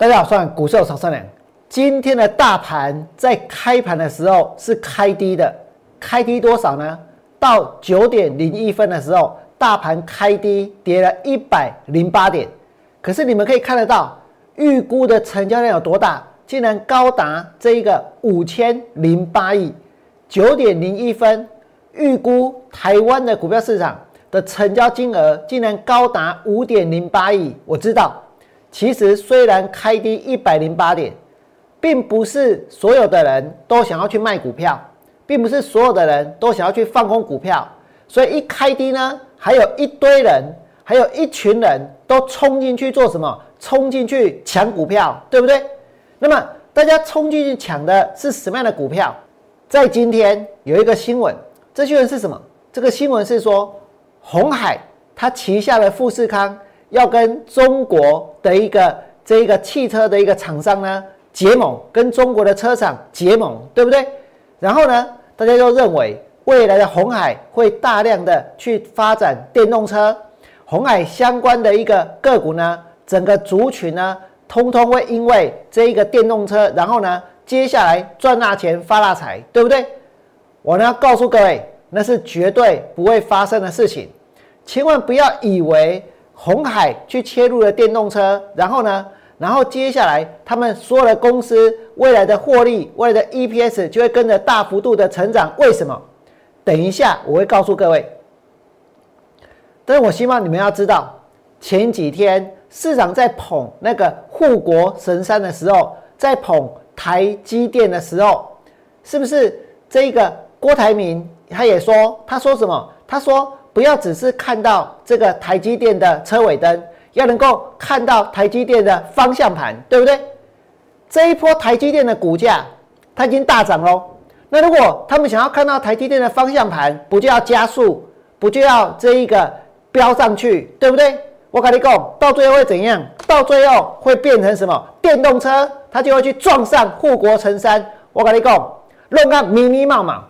大家好，我是股市曹三良。今天的大盘在开盘的时候是开低的，开低多少呢？到九点零一分的时候，大盘开低跌了一百零八点。可是你们可以看得到，预估的成交量有多大？竟然高达这一个五千零八亿。九点零一分，预估台湾的股票市场的成交金额竟然高达五点零八亿。我知道。其实虽然开低一百零八点，并不是所有的人都想要去卖股票，并不是所有的人都想要去放空股票，所以一开低呢，还有一堆人，还有一群人都冲进去做什么？冲进去抢股票，对不对？那么大家冲进去抢的是什么样的股票？在今天有一个新闻，这新闻是什么？这个新闻是说，红海它旗下的富士康。要跟中国的一个这一个汽车的一个厂商呢结盟，跟中国的车厂结盟，对不对？然后呢，大家都认为未来的红海会大量的去发展电动车，红海相关的一个个股呢，整个族群呢，通通会因为这一个电动车，然后呢，接下来赚大钱发大财，对不对？我呢告诉各位，那是绝对不会发生的事情，千万不要以为。红海去切入了电动车，然后呢，然后接下来他们所有的公司未来的获利、未来的 EPS 就会跟着大幅度的成长。为什么？等一下我会告诉各位。但是我希望你们要知道，前几天市场在捧那个护国神山的时候，在捧台积电的时候，是不是这个郭台铭他也说，他说什么？他说。不要只是看到这个台积电的车尾灯，要能够看到台积电的方向盘，对不对？这一波台积电的股价它已经大涨喽。那如果他们想要看到台积电的方向盘，不就要加速，不就要这一个飙上去，对不对？我跟你讲，到最后会怎样？到最后会变成什么？电动车它就会去撞上护国神山。我跟你讲，弄个密密麻麻。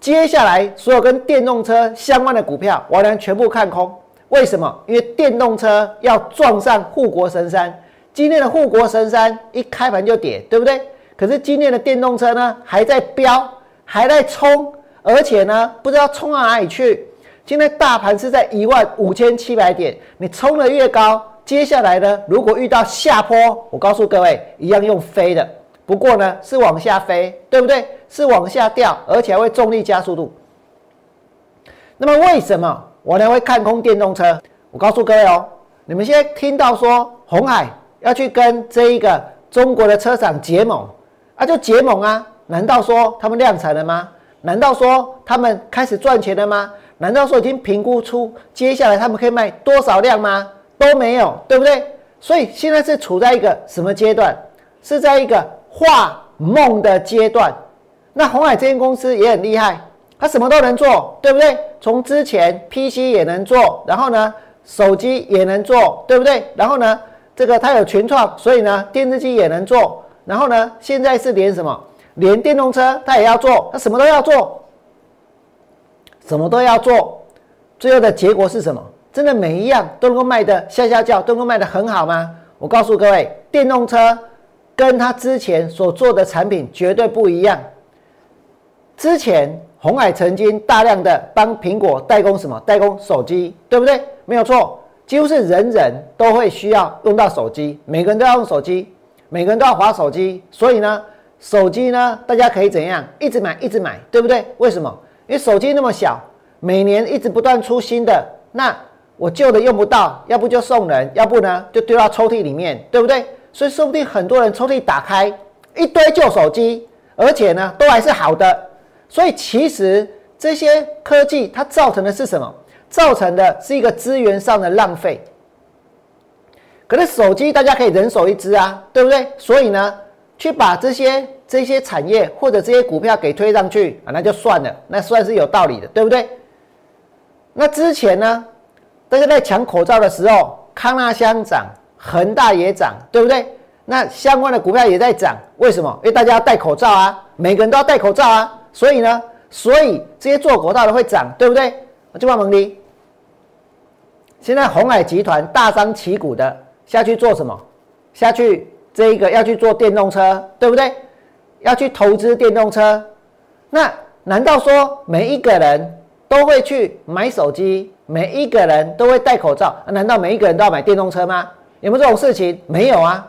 接下来，所有跟电动车相关的股票，我能全部看空。为什么？因为电动车要撞上护国神山。今天的护国神山一开盘就跌，对不对？可是今天的电动车呢，还在飙，还在冲，而且呢，不知道冲到哪里去。今天大盘是在一万五千七百点，你冲的越高，接下来呢，如果遇到下坡，我告诉各位，一样用飞的。不过呢，是往下飞，对不对？是往下掉，而且还会重力加速度。那么为什么我呢会看空电动车？我告诉各位哦，你们现在听到说红海要去跟这一个中国的车厂结盟啊，就结盟啊？难道说他们量产了吗？难道说他们开始赚钱了吗？难道说已经评估出接下来他们可以卖多少辆吗？都没有，对不对？所以现在是处在一个什么阶段？是在一个。画梦的阶段，那红海这间公司也很厉害，它什么都能做，对不对？从之前 PC 也能做，然后呢，手机也能做，对不对？然后呢，这个它有群创，所以呢，电视机也能做。然后呢，现在是连什么？连电动车它也要做，它什么都要做，什么都要做。最后的结果是什么？真的每一样都能够卖的下下叫，都能够卖的很好吗？我告诉各位，电动车。跟他之前所做的产品绝对不一样。之前红海曾经大量的帮苹果代工什么？代工手机，对不对？没有错，几乎是人人都会需要用到手机，每个人都要用手机，每个人都要划手机。所以呢，手机呢，大家可以怎样？一直买，一直买，对不对？为什么？因为手机那么小，每年一直不断出新的，那我旧的用不到，要不就送人，要不呢就丢到抽屉里面，对不对？所以说不定很多人抽屉打开一堆旧手机，而且呢都还是好的。所以其实这些科技它造成的是什么？造成的是一个资源上的浪费。可是手机大家可以人手一只啊，对不对？所以呢，去把这些这些产业或者这些股票给推上去啊，那就算了，那算是有道理的，对不对？那之前呢，大家在抢口罩的时候，康纳香涨。恒大也涨，对不对？那相关的股票也在涨，为什么？因为大家要戴口罩啊，每个人都要戴口罩啊，所以呢，所以这些做口罩的会涨，对不对？我就问蒙迪，现在红海集团大张旗鼓的下去做什么？下去这一个要去做电动车，对不对？要去投资电动车，那难道说每一个人都会去买手机，每一个人都会戴口罩？难道每一个人都要买电动车吗？有没有这种事情？没有啊，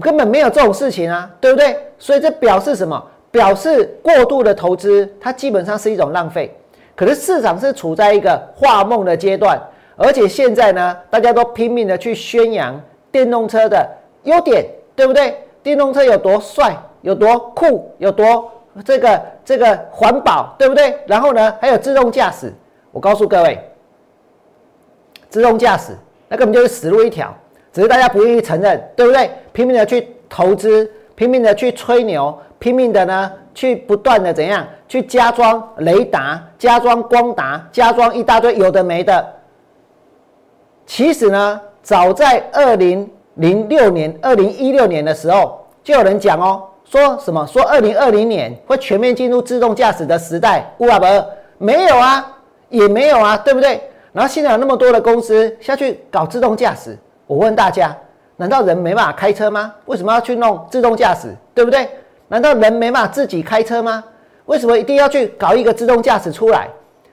根本没有这种事情啊，对不对？所以这表示什么？表示过度的投资，它基本上是一种浪费。可是市场是处在一个画梦的阶段，而且现在呢，大家都拼命的去宣扬电动车的优点，对不对？电动车有多帅？有多酷，有多这个这个环保，对不对？然后呢，还有自动驾驶。我告诉各位，自动驾驶那根本就是死路一条，只是大家不愿意承认，对不对？拼命的去投资，拼命的去吹牛，拼命的呢去不断的怎样去加装雷达、加装光达、加装一大堆有的没的。其实呢，早在二零零六年、二零一六年的时候，就有人讲哦。说什么？说二零二零年会全面进入自动驾驶的时代？乌阿伯没有啊，也没有啊，对不对？然后现在有那么多的公司下去搞自动驾驶，我问大家：难道人没办法开车吗？为什么要去弄自动驾驶？对不对？难道人没办法自己开车吗？为什么一定要去搞一个自动驾驶出来？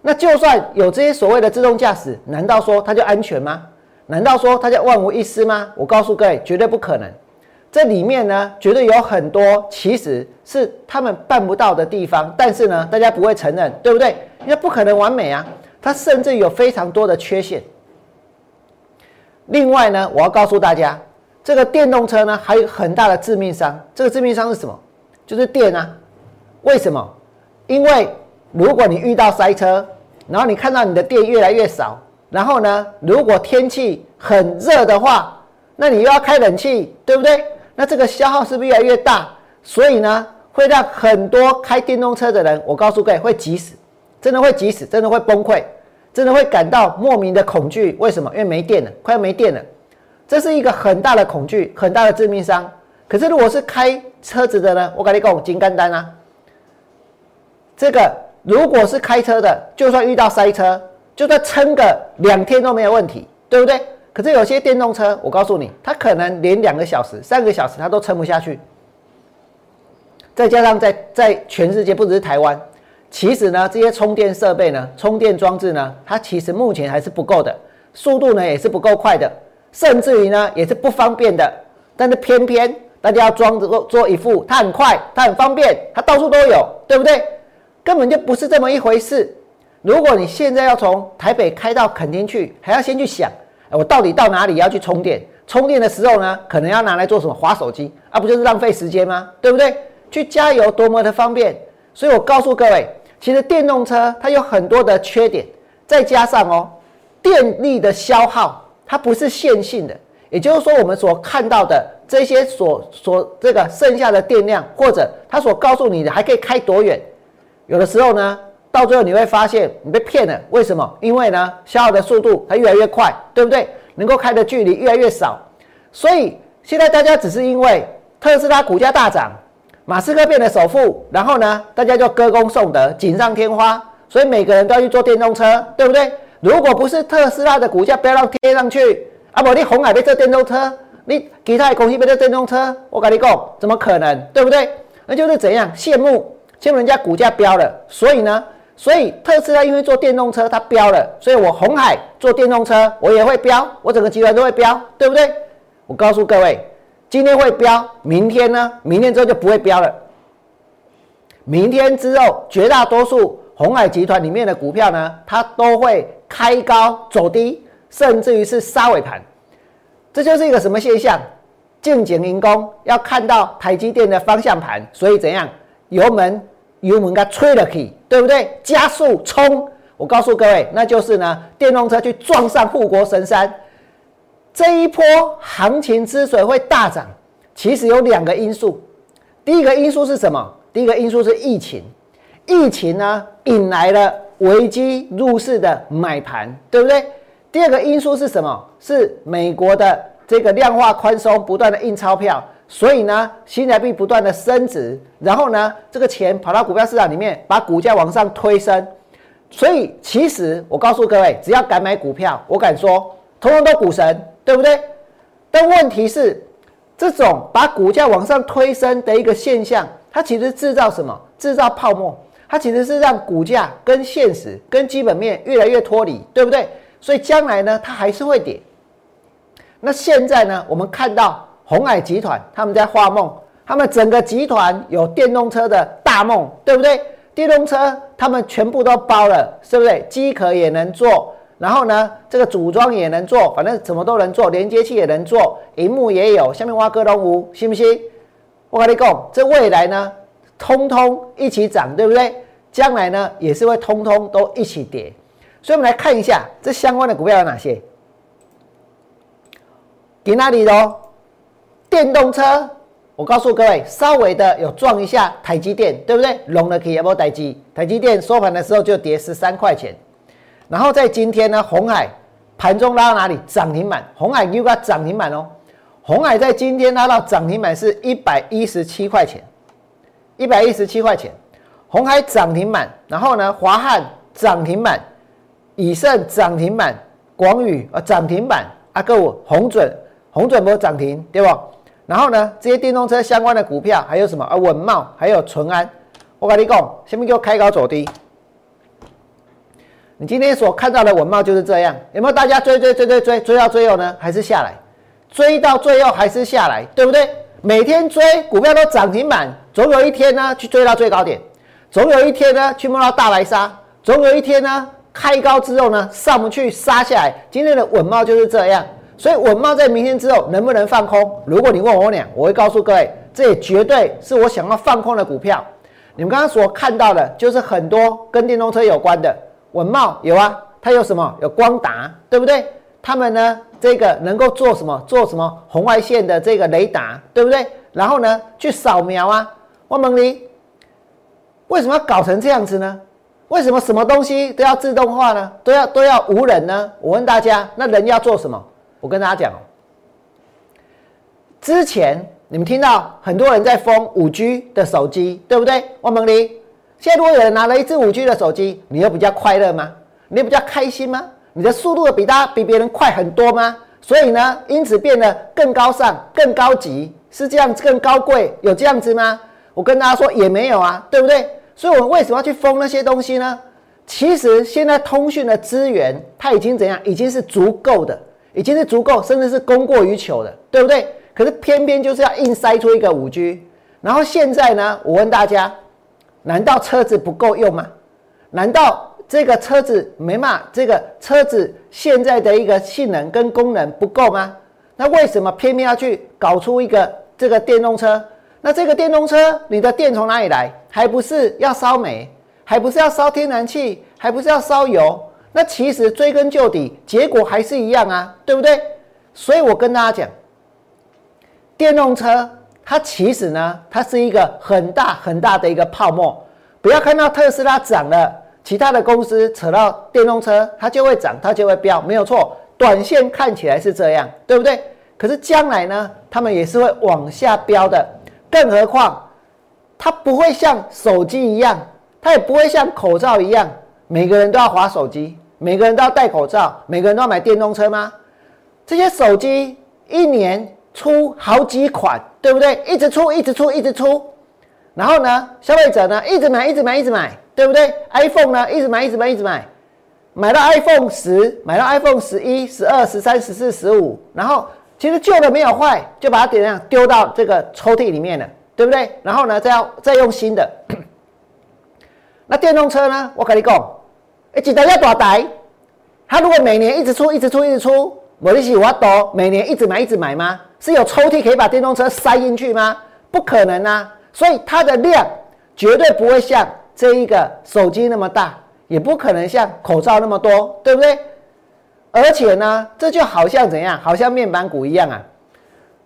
那就算有这些所谓的自动驾驶，难道说它就安全吗？难道说它就万无一失吗？我告诉各位，绝对不可能。这里面呢，绝对有很多其实是他们办不到的地方，但是呢，大家不会承认，对不对？因为不可能完美啊，它甚至有非常多的缺陷。另外呢，我要告诉大家，这个电动车呢，还有很大的致命伤。这个致命伤是什么？就是电啊。为什么？因为如果你遇到塞车，然后你看到你的电越来越少，然后呢，如果天气很热的话，那你又要开冷气，对不对？那这个消耗是不是越来越大？所以呢，会让很多开电动车的人，我告诉各位，会急死，真的会急死，真的会崩溃，真的会感到莫名的恐惧。为什么？因为没电了，快要没电了，这是一个很大的恐惧，很大的致命伤。可是如果是开车子的呢？我跟你讲，金干单啊，这个如果是开车的，就算遇到塞车，就算撑个两天都没有问题，对不对？可是有些电动车，我告诉你，它可能连两个小时、三个小时它都撑不下去。再加上在在全世界，不只是台湾，其实呢，这些充电设备呢、充电装置呢，它其实目前还是不够的，速度呢也是不够快的，甚至于呢也是不方便的。但是偏偏大家要装着做做一副，它很快，它很方便，它到处都有，对不对？根本就不是这么一回事。如果你现在要从台北开到垦丁去，还要先去想。我到底到哪里要去充电？充电的时候呢，可能要拿来做什么？划手机啊，不就是浪费时间吗？对不对？去加油多么的方便！所以我告诉各位，其实电动车它有很多的缺点，再加上哦，电力的消耗它不是线性的，也就是说，我们所看到的这些所所这个剩下的电量，或者它所告诉你的还可以开多远，有的时候呢。到最后你会发现你被骗了，为什么？因为呢，消耗的速度它越来越快，对不对？能够开的距离越来越少，所以现在大家只是因为特斯拉股价大涨，马斯克变得首富，然后呢，大家就歌功颂德，锦上添花，所以每个人都要去坐电动车，对不对？如果不是特斯拉的股价不要让贴上去，啊不，你红海被这电动车，你其他公司被这电动车，我跟你讲，怎么可能？对不对？那就是怎样羡慕，羡慕人家股价飙了，所以呢？所以特斯拉因为做电动车，它飙了，所以我红海做电动车，我也会飙，我整个集团都会飙，对不对？我告诉各位，今天会飙，明天呢？明天之后就不会飙了。明天之后，绝大多数红海集团里面的股票呢，它都会开高走低，甚至于是杀尾盘。这就是一个什么现象？进景迎工要看到台积电的方向盘，所以怎样？油门。油门给吹了去，对不对？加速冲！我告诉各位，那就是呢，电动车去撞上护国神山。这一波行情之所以会大涨，其实有两个因素。第一个因素是什么？第一个因素是疫情。疫情呢，引来了危机入市的买盘，对不对？第二个因素是什么？是美国的这个量化宽松，不断的印钞票。所以呢，新台币不断的升值，然后呢，这个钱跑到股票市场里面，把股价往上推升。所以其实我告诉各位，只要敢买股票，我敢说，通通都股神，对不对？但问题是，这种把股价往上推升的一个现象，它其实制造什么？制造泡沫。它其实是让股价跟现实、跟基本面越来越脱离，对不对？所以将来呢，它还是会跌。那现在呢，我们看到红海集团他们在画梦，他们整个集团有电动车的大梦，对不对？电动车他们全部都包了，是不是？机壳也能做，然后呢，这个组装也能做，反正什么都能做，连接器也能做，荧幕也有，下面挖个龙屋，信不信？我跟你讲，这未来呢？通通一起涨，对不对？将来呢也是会通通都一起跌，所以我们来看一下这相关的股票有哪些。给哪里喽？电动车，我告诉各位，稍微的有撞一下台积电，对不对？龙的可以要不台积？台积电收盘的时候就跌十三块钱，然后在今天呢，红海盘中拉到哪里？涨停板，红海又个涨停板哦。红海在今天拉到涨停板是一百一十七块钱。一百一十七块钱，红海涨停板，然后呢，华汉涨停板，以盛涨停板，广宇啊涨停板，啊个红准红准不涨停对不？然后呢，这些电动车相关的股票还有什么啊？稳茂还有淳安，我跟你讲，先面给我开高走低。你今天所看到的稳茂就是这样，有没有大家追追追追追追到最后呢？还是下来？追到最后还是下来，对不对？每天追股票都涨停板，总有一天呢去追到最高点，总有一天呢去摸到大白鲨，总有一天呢开高之后呢上不去杀下来。今天的稳茂就是这样，所以稳茂在明天之后能不能放空？如果你问我俩，我会告诉各位，这也绝对是我想要放空的股票。你们刚刚所看到的就是很多跟电动车有关的文茂有啊，它有什么？有光达，对不对？他们呢？这个能够做什么？做什么红外线的这个雷达，对不对？然后呢，去扫描啊。汪蒙你为什么搞成这样子呢？为什么什么东西都要自动化呢？都要都要无人呢？我问大家，那人要做什么？我跟大家讲，之前你们听到很多人在封五 G 的手机，对不对？汪蒙你现在如果有人拿了一只五 G 的手机，你又比较快乐吗？你比较开心吗？你的速度比他比别人快很多吗？所以呢，因此变得更高尚、更高级，是这样更高贵，有这样子吗？我跟大家说也没有啊，对不对？所以我们为什么要去封那些东西呢？其实现在通讯的资源它已经怎样？已经是足够的，已经是足够，甚至是供过于求的，对不对？可是偏偏就是要硬塞出一个五 G，然后现在呢，我问大家，难道车子不够用吗？难道？这个车子没嘛？这个车子现在的一个性能跟功能不够吗？那为什么偏偏要去搞出一个这个电动车？那这个电动车，你的电从哪里来？还不是要烧煤？还不是要烧天然气？还不是要烧油？那其实追根究底，结果还是一样啊，对不对？所以我跟大家讲，电动车它其实呢，它是一个很大很大的一个泡沫。不要看到特斯拉涨了。其他的公司扯到电动车，它就会涨，它就会飙，没有错。短线看起来是这样，对不对？可是将来呢，他们也是会往下飙的。更何况，它不会像手机一样，它也不会像口罩一样，每个人都要划手机，每个人都要戴口罩，每个人都要买电动车吗？这些手机一年出好几款，对不对？一直出，一直出，一直出。然后呢，消费者呢，一直买，一直买，一直买。对不对？iPhone 呢，一直买，一直买，一直买，买到 iPhone 十，买到 iPhone 十一、十二、十三、十四、十五，然后其实旧的没有坏，就把它点亮丢到这个抽屉里面了，对不对？然后呢，再要再用新的。那电动车呢？我跟你讲，哎，几台要多台？它如果每年一直出，一直出，一直出，我的喜我多每年一直买，一直买吗？是有抽屉可以把电动车塞进去吗？不可能啊！所以它的量绝对不会像。这一个手机那么大，也不可能像口罩那么多，对不对？而且呢，这就好像怎样？好像面板股一样啊。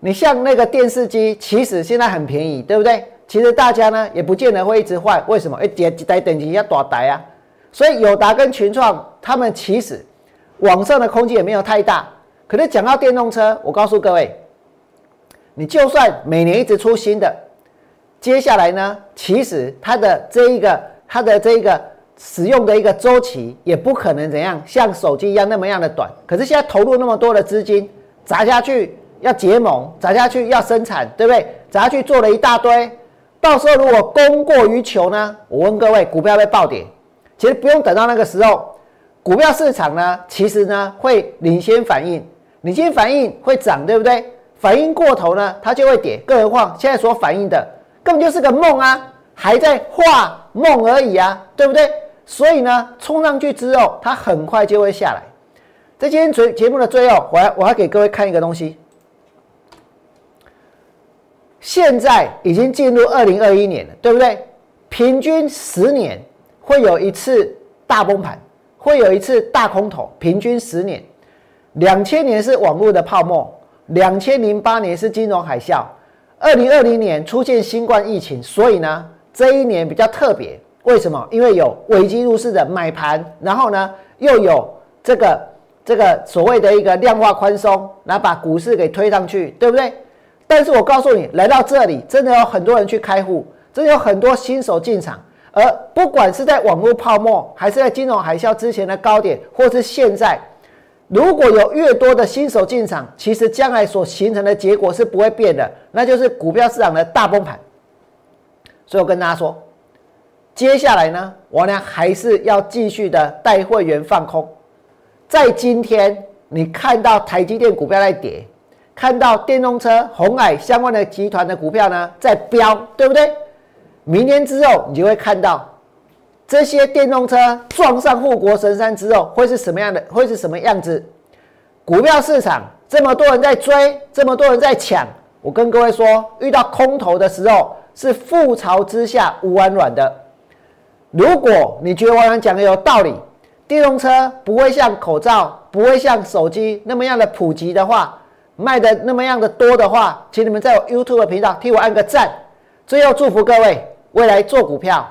你像那个电视机，其实现在很便宜，对不对？其实大家呢也不见得会一直换，为什么？哎，几几台等级要多台啊？所以友达跟群创他们其实网上的空间也没有太大。可是讲到电动车，我告诉各位，你就算每年一直出新的。接下来呢，其实它的这一个它的这一个使用的一个周期也不可能怎样像手机一样那么样的短。可是现在投入那么多的资金砸下去，要结盟，砸下去要生产，对不对？砸下去做了一大堆，到时候如果供过于求呢？我问各位，股票会暴跌，其实不用等到那个时候，股票市场呢，其实呢会领先反应，领先反应会涨，对不对？反应过头呢，它就会跌。更何况现在所反映的根本就是个梦啊，还在画梦而已啊，对不对？所以呢，冲上去之后，它很快就会下来。在今天节节目的最后，我要我要给各位看一个东西。现在已经进入二零二一年了，对不对？平均十年会有一次大崩盘，会有一次大空头。平均十年，两千年是网络的泡沫，两千零八年是金融海啸，二零二零年出现新冠疫情，所以呢，这一年比较特别。为什么？因为有危机入市的买盘，然后呢，又有这个这个所谓的一个量化宽松，来把股市给推上去，对不对？但是我告诉你，来到这里，真的有很多人去开户，真的有很多新手进场。而不管是在网络泡沫，还是在金融海啸之前的高点，或是现在，如果有越多的新手进场，其实将来所形成的结果是不会变的，那就是股票市场的大崩盘。所以我跟大家说，接下来呢，我呢还是要继续的带会员放空。在今天，你看到台积电股票在跌。看到电动车、红海相关的集团的股票呢在飙，对不对？明年之后你就会看到这些电动车撞上护国神山之后会是什么样的？会是什么样子？股票市场这么多人在追，这么多人在抢，我跟各位说，遇到空头的时候是覆巢之下无完卵的。如果你觉得我讲的有道理，电动车不会像口罩、不会像手机那么样的普及的话，卖的那么样的多的话，请你们在我 YouTube 频道替我按个赞。最后祝福各位未来做股票，